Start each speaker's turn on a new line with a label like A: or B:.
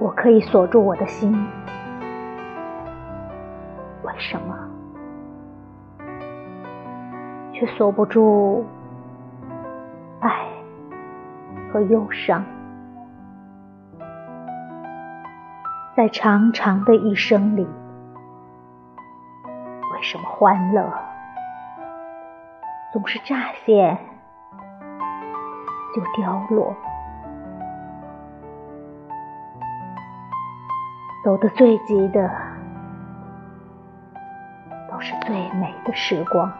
A: 我可以锁住我的心，为什么却锁不住爱和忧伤？在长长的一生里，为什么欢乐总是乍现就凋落？走得最急的，都是最美的时光。